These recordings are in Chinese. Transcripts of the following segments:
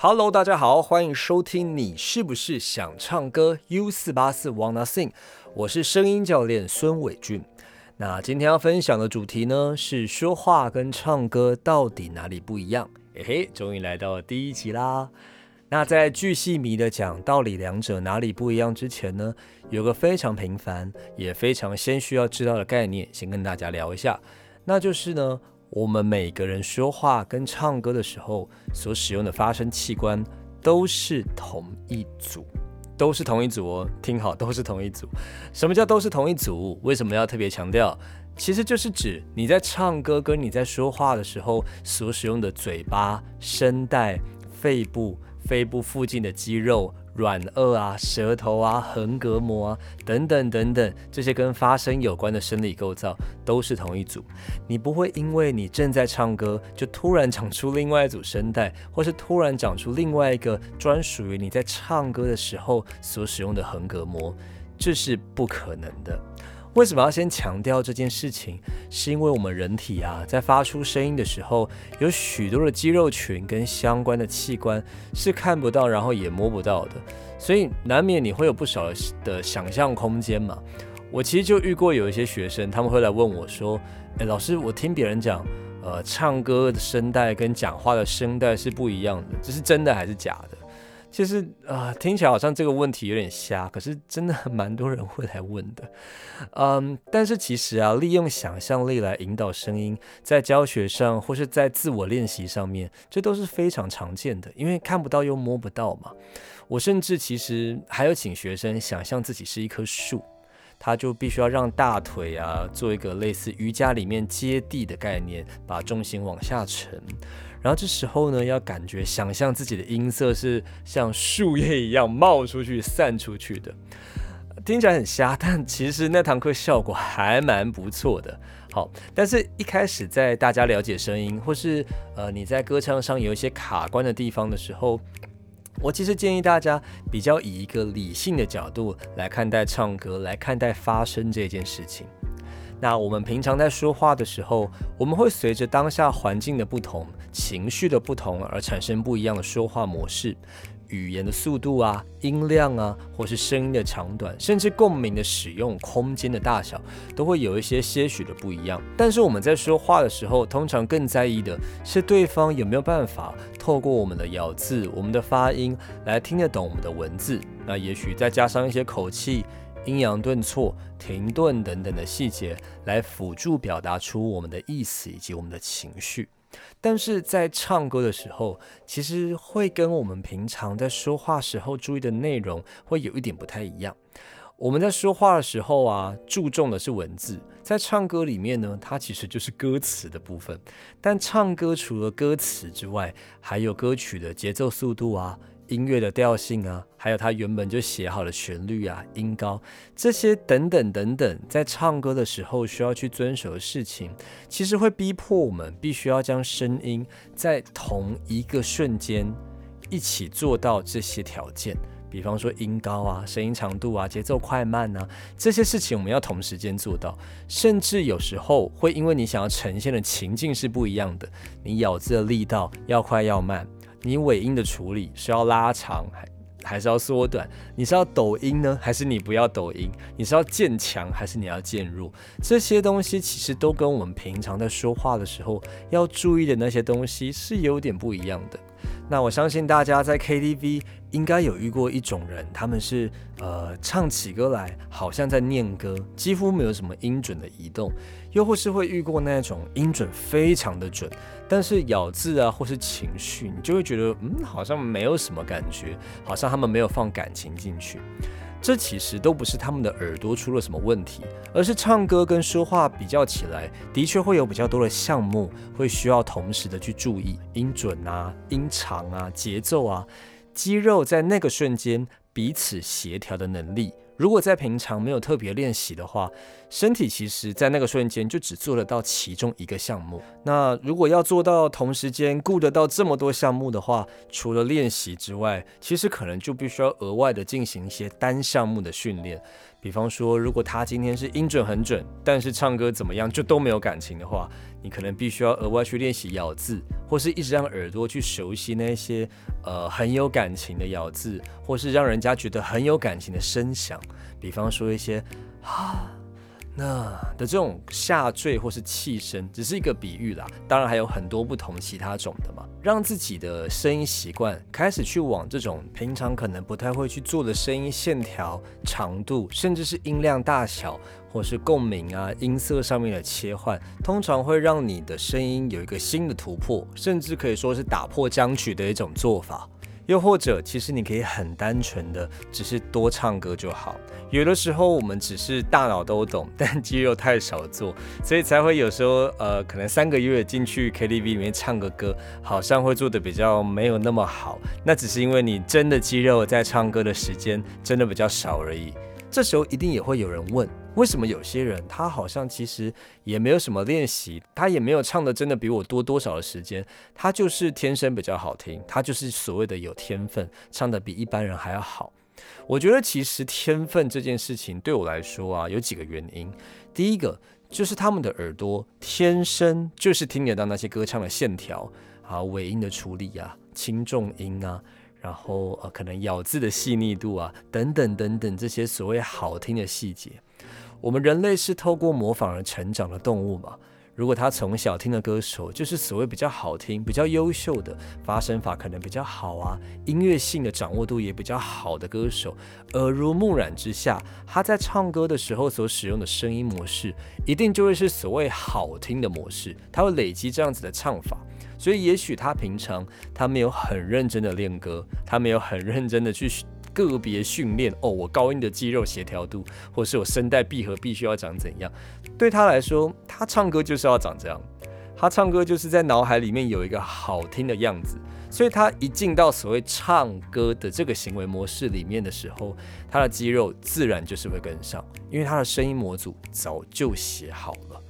Hello，大家好，欢迎收听。你是不是想唱歌？U 四八四 Wanna Sing，我是声音教练孙伟俊。那今天要分享的主题呢，是说话跟唱歌到底哪里不一样？嘿嘿，终于来到了第一集啦。那在巨细迷的讲道理两者哪里不一样之前呢，有个非常平凡也非常先需要知道的概念，先跟大家聊一下，那就是呢。我们每个人说话跟唱歌的时候所使用的发声器官都是同一组，都是同一组哦。听好，都是同一组。什么叫都是同一组？为什么要特别强调？其实就是指你在唱歌跟你在说话的时候所使用的嘴巴、声带、肺部、肺部附近的肌肉。软腭啊、舌头啊、横膈膜啊等等等等，这些跟发声有关的生理构造都是同一组。你不会因为你正在唱歌，就突然长出另外一组声带，或是突然长出另外一个专属于你在唱歌的时候所使用的横膈膜，这是不可能的。为什么要先强调这件事情？是因为我们人体啊，在发出声音的时候，有许多的肌肉群跟相关的器官是看不到，然后也摸不到的，所以难免你会有不少的想象空间嘛。我其实就遇过有一些学生，他们会来问我说：“诶，老师，我听别人讲，呃，唱歌的声带跟讲话的声带是不一样的，这是真的还是假的？”其实啊，听起来好像这个问题有点瞎，可是真的蛮多人会来问的。嗯，但是其实啊，利用想象力来引导声音，在教学上或是在自我练习上面，这都是非常常见的，因为看不到又摸不到嘛。我甚至其实还有请学生想象自己是一棵树。他就必须要让大腿啊做一个类似瑜伽里面接地的概念，把重心往下沉。然后这时候呢，要感觉想象自己的音色是像树叶一样冒出去、散出去的。听起来很瞎，但其实那堂课效果还蛮不错的。好，但是一开始在大家了解声音，或是呃你在歌唱上有一些卡关的地方的时候。我其实建议大家比较以一个理性的角度来看待唱歌，来看待发声这件事情。那我们平常在说话的时候，我们会随着当下环境的不同、情绪的不同而产生不一样的说话模式。语言的速度啊、音量啊，或是声音的长短，甚至共鸣的使用、空间的大小，都会有一些些许的不一样。但是我们在说话的时候，通常更在意的是对方有没有办法透过我们的咬字、我们的发音来听得懂我们的文字。那也许再加上一些口气、阴阳顿挫、停顿等等的细节，来辅助表达出我们的意思以及我们的情绪。但是在唱歌的时候，其实会跟我们平常在说话时候注意的内容会有一点不太一样。我们在说话的时候啊，注重的是文字；在唱歌里面呢，它其实就是歌词的部分。但唱歌除了歌词之外，还有歌曲的节奏、速度啊。音乐的调性啊，还有他原本就写好的旋律啊、音高这些等等等等，在唱歌的时候需要去遵守的事情，其实会逼迫我们必须要将声音在同一个瞬间一起做到这些条件。比方说音高啊、声音长度啊、节奏快慢啊这些事情，我们要同时间做到。甚至有时候会因为你想要呈现的情境是不一样的，你咬字的力道要快要慢。你尾音的处理是要拉长还还是要缩短？你是要抖音呢，还是你不要抖音？你是要渐强还是你要渐弱？这些东西其实都跟我们平常在说话的时候要注意的那些东西是有点不一样的。那我相信大家在 KTV 应该有遇过一种人，他们是呃唱起歌来好像在念歌，几乎没有什么音准的移动，又或是会遇过那种音准非常的准，但是咬字啊或是情绪，你就会觉得嗯好像没有什么感觉，好像他们没有放感情进去。这其实都不是他们的耳朵出了什么问题，而是唱歌跟说话比较起来，的确会有比较多的项目会需要同时的去注意音准啊、音长啊、节奏啊，肌肉在那个瞬间彼此协调的能力。如果在平常没有特别练习的话，身体其实在那个瞬间就只做得到其中一个项目。那如果要做到同时间顾得到这么多项目的话，除了练习之外，其实可能就必须要额外的进行一些单项目的训练。比方说，如果他今天是音准很准，但是唱歌怎么样就都没有感情的话，你可能必须要额外去练习咬字，或是一直让耳朵去熟悉那些呃很有感情的咬字，或是让人家觉得很有感情的声响。比方说一些啊。那的这种下坠或是气声，只是一个比喻啦。当然还有很多不同其他种的嘛。让自己的声音习惯开始去往这种平常可能不太会去做的声音线条、长度，甚至是音量大小，或是共鸣啊、音色上面的切换，通常会让你的声音有一个新的突破，甚至可以说是打破僵局的一种做法。又或者，其实你可以很单纯的，只是多唱歌就好。有的时候我们只是大脑都懂，但肌肉太少做，所以才会有时候，呃，可能三个月进去 KTV 里面唱个歌，好像会做的比较没有那么好。那只是因为你真的肌肉在唱歌的时间真的比较少而已。这时候一定也会有人问。为什么有些人他好像其实也没有什么练习，他也没有唱的真的比我多多少的时间，他就是天生比较好听，他就是所谓的有天分，唱的比一般人还要好。我觉得其实天分这件事情对我来说啊，有几个原因。第一个就是他们的耳朵天生就是听得到那些歌唱的线条啊、尾音的处理啊、轻重音啊，然后呃可能咬字的细腻度啊等等等等这些所谓好听的细节。我们人类是透过模仿而成长的动物嘛？如果他从小听的歌手就是所谓比较好听、比较优秀的发声法可能比较好啊，音乐性的掌握度也比较好的歌手，耳濡目染之下，他在唱歌的时候所使用的声音模式，一定就会是所谓好听的模式。他会累积这样子的唱法，所以也许他平常他没有很认真的练歌，他没有很认真的去。个别训练哦，我高音的肌肉协调度，或是我声带闭合必须要长怎样？对他来说，他唱歌就是要长这样。他唱歌就是在脑海里面有一个好听的样子，所以他一进到所谓唱歌的这个行为模式里面的时候，他的肌肉自然就是会跟上，因为他的声音模组早就写好了。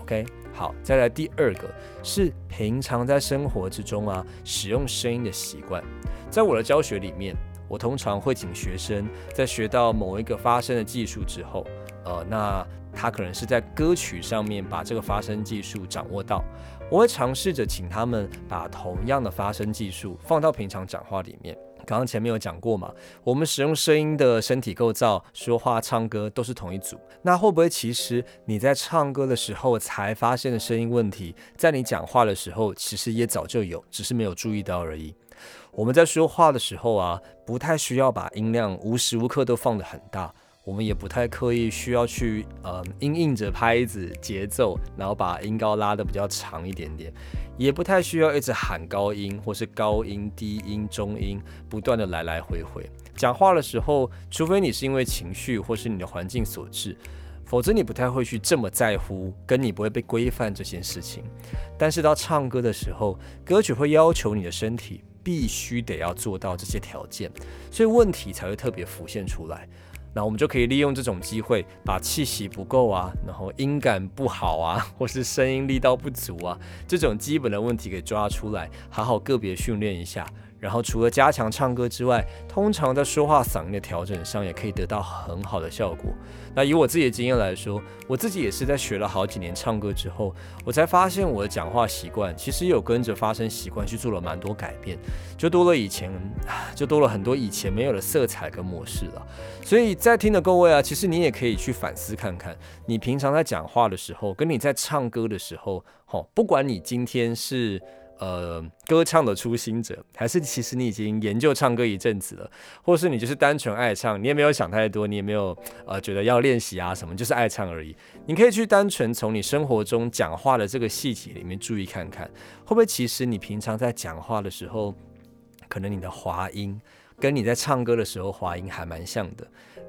OK，好，再来第二个是平常在生活之中啊使用声音的习惯，在我的教学里面。我通常会请学生在学到某一个发声的技术之后，呃，那他可能是在歌曲上面把这个发声技术掌握到，我会尝试着请他们把同样的发声技术放到平常讲话里面。刚刚前面有讲过嘛，我们使用声音的身体构造，说话、唱歌都是同一组。那会不会其实你在唱歌的时候才发现的声音问题，在你讲话的时候其实也早就有，只是没有注意到而已。我们在说话的时候啊，不太需要把音量无时无刻都放得很大，我们也不太刻意需要去呃应应着拍子节奏，然后把音高拉得比较长一点点，也不太需要一直喊高音或是高音低音中音不断的来来回回。讲话的时候，除非你是因为情绪或是你的环境所致，否则你不太会去这么在乎，跟你不会被规范这件事情。但是到唱歌的时候，歌曲会要求你的身体。必须得要做到这些条件，所以问题才会特别浮现出来。那我们就可以利用这种机会，把气息不够啊，然后音感不好啊，或是声音力道不足啊，这种基本的问题给抓出来，好好个别训练一下。然后除了加强唱歌之外，通常在说话嗓音的调整上也可以得到很好的效果。那以我自己的经验来说，我自己也是在学了好几年唱歌之后，我才发现我的讲话习惯其实有跟着发声习惯去做了蛮多改变，就多了以前，就多了很多以前没有的色彩跟模式了。所以在听的各位啊，其实你也可以去反思看看，你平常在讲话的时候，跟你在唱歌的时候，吼，不管你今天是。呃，歌唱的初心者，还是其实你已经研究唱歌一阵子了，或是你就是单纯爱唱，你也没有想太多，你也没有呃觉得要练习啊什么，就是爱唱而已。你可以去单纯从你生活中讲话的这个细节里面注意看看，会不会其实你平常在讲话的时候，可能你的滑音跟你在唱歌的时候滑音还蛮像的。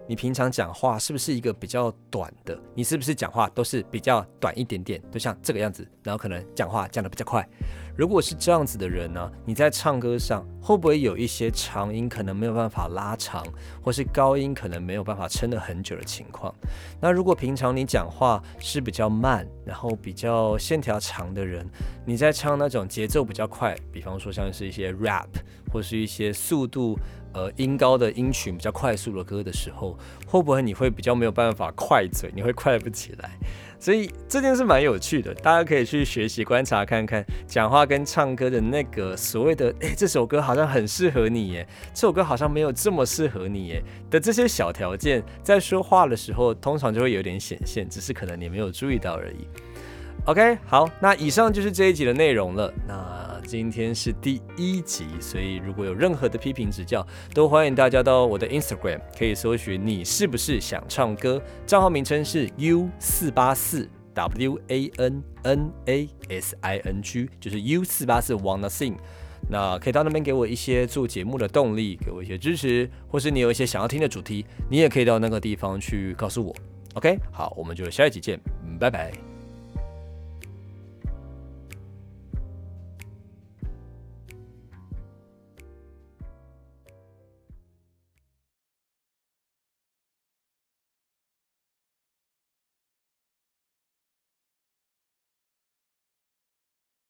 你平常讲话是不是一个比较短的？你是不是讲话都是比较短一点点，就像这个样子，然后可能讲话讲的比较快？如果是这样子的人呢，你在唱歌上会不会有一些长音可能没有办法拉长，或是高音可能没有办法撑得很久的情况？那如果平常你讲话是比较慢，然后比较线条长的人，你在唱那种节奏比较快，比方说像是一些 rap 或是一些速度。呃音高的音群比较快速的歌的时候，会不会你会比较没有办法快嘴，你会快不起来？所以这件事蛮有趣的，大家可以去学习观察看看，讲话跟唱歌的那个所谓的，哎，这首歌好像很适合你耶，这首歌好像没有这么适合你耶的这些小条件，在说话的时候通常就会有点显现，只是可能你没有注意到而已。OK，好，那以上就是这一集的内容了。那今天是第一集，所以如果有任何的批评指教，都欢迎大家到我的 Instagram，可以搜寻你是不是想唱歌，账号名称是 U 四八四 W A N N A S I N G，就是 U 四八四 Wanna Sing。那可以到那边给我一些做节目的动力，给我一些支持，或是你有一些想要听的主题，你也可以到那个地方去告诉我。OK，好，我们就下一集见，拜拜。